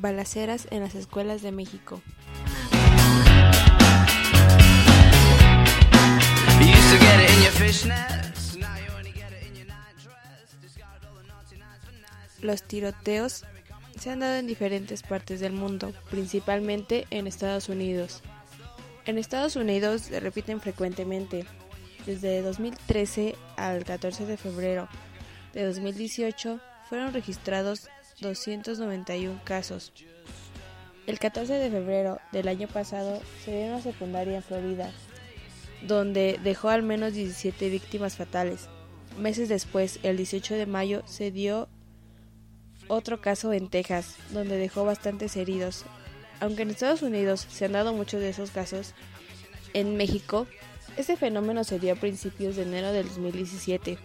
Balaceras en las escuelas de México. Los tiroteos se han dado en diferentes partes del mundo, principalmente en Estados Unidos. En Estados Unidos se repiten frecuentemente. Desde 2013 al 14 de febrero de 2018 fueron registrados 291 casos. El 14 de febrero del año pasado se dio una secundaria en Florida, donde dejó al menos 17 víctimas fatales. Meses después, el 18 de mayo, se dio otro caso en Texas, donde dejó bastantes heridos. Aunque en Estados Unidos se han dado muchos de esos casos, en México, este fenómeno se dio a principios de enero del 2017,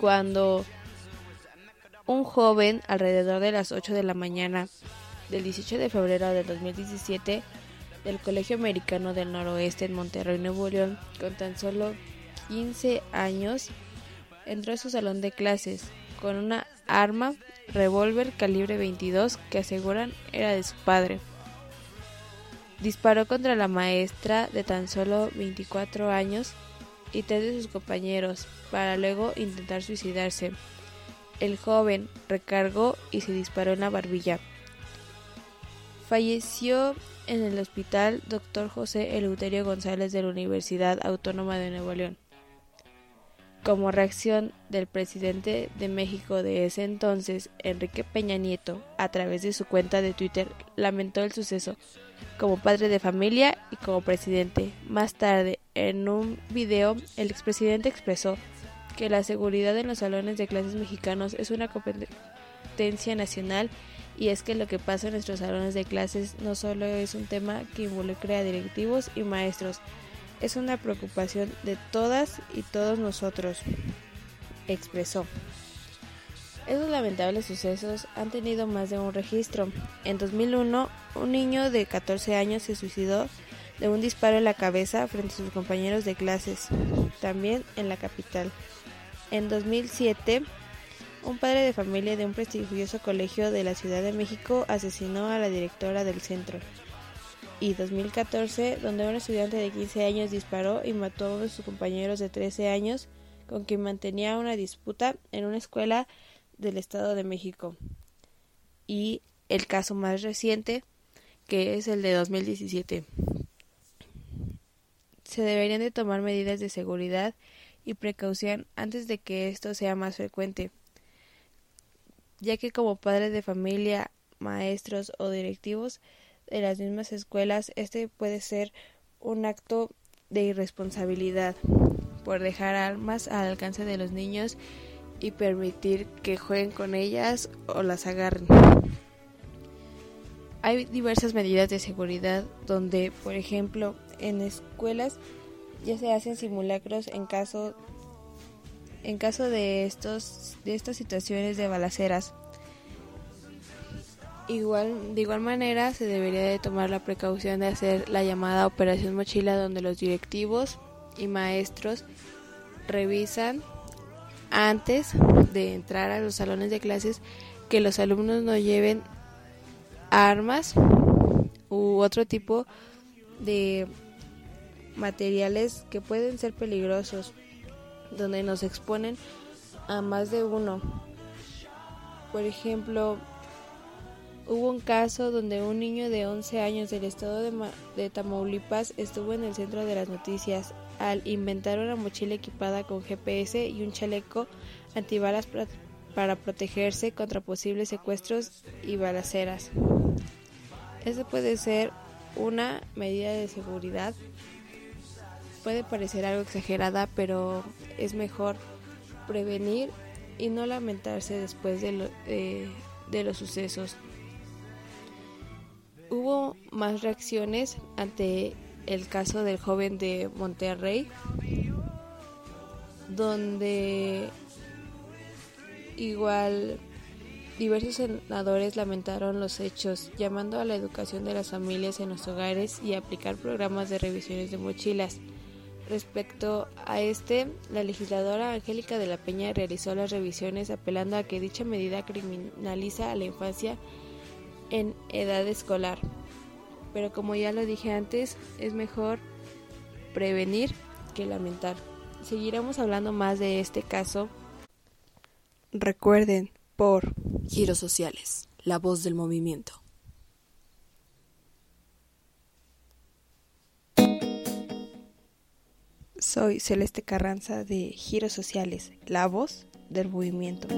cuando un joven alrededor de las 8 de la mañana del 18 de febrero de 2017 del Colegio Americano del Noroeste en Monterrey, Nuevo León, con tan solo 15 años, entró a su salón de clases con una arma revólver calibre 22 que aseguran era de su padre. Disparó contra la maestra de tan solo 24 años y tres de sus compañeros para luego intentar suicidarse. El joven recargó y se disparó en la barbilla. Falleció en el hospital Dr. José Eleuterio González de la Universidad Autónoma de Nuevo León. Como reacción del presidente de México de ese entonces, Enrique Peña Nieto, a través de su cuenta de Twitter, lamentó el suceso como padre de familia y como presidente. Más tarde, en un video, el expresidente expresó que la seguridad en los salones de clases mexicanos es una competencia nacional y es que lo que pasa en nuestros salones de clases no solo es un tema que involucre a directivos y maestros, es una preocupación de todas y todos nosotros, expresó. Esos lamentables sucesos han tenido más de un registro. En 2001, un niño de 14 años se suicidó de un disparo en la cabeza frente a sus compañeros de clases, también en la capital. En 2007, un padre de familia de un prestigioso colegio de la Ciudad de México asesinó a la directora del centro y 2014, donde un estudiante de 15 años disparó y mató a uno de sus compañeros de 13 años con quien mantenía una disputa en una escuela del Estado de México. Y el caso más reciente, que es el de 2017. Se deberían de tomar medidas de seguridad y precaución antes de que esto sea más frecuente, ya que como padres de familia, maestros o directivos de las mismas escuelas, este puede ser un acto de irresponsabilidad por dejar armas al alcance de los niños y permitir que jueguen con ellas o las agarren. Hay diversas medidas de seguridad donde, por ejemplo, en escuelas ya se hacen simulacros en caso en caso de estos de estas situaciones de balaceras. Igual, de igual manera, se debería de tomar la precaución de hacer la llamada operación mochila donde los directivos y maestros revisan antes de entrar a los salones de clases que los alumnos no lleven armas u otro tipo de materiales que pueden ser peligrosos donde nos exponen a más de uno. Por ejemplo, Hubo un caso donde un niño de 11 años del estado de, Tamaulipas estuvo en el centro de las noticias al inventar una mochila equipada con GPS y un chaleco antibalas para, protegerse contra posibles secuestros y balaceras. Eso puede ser una medida de seguridad. Puede parecer algo exagerada, pero es mejor prevenir y no lamentarse después de los sucesos hubo más reacciones ante el caso del joven de Monterrey, donde igual diversos senadores lamentaron los hechos, llamando a la educación de las familias en los hogares y aplicar programas de revisiones de mochilas. Respecto a este, la legisladora Angélica de la Peña realizó las revisiones apelando a que dicha medida criminaliza a la infancia en edad escolar. Pero como ya lo dije antes, es mejor prevenir que lamentar. Seguiremos hablando más de este caso. Recuerden, por Giros Sociales, la voz del movimiento. Soy Celeste Carranza de Giros Sociales, la voz del movimiento.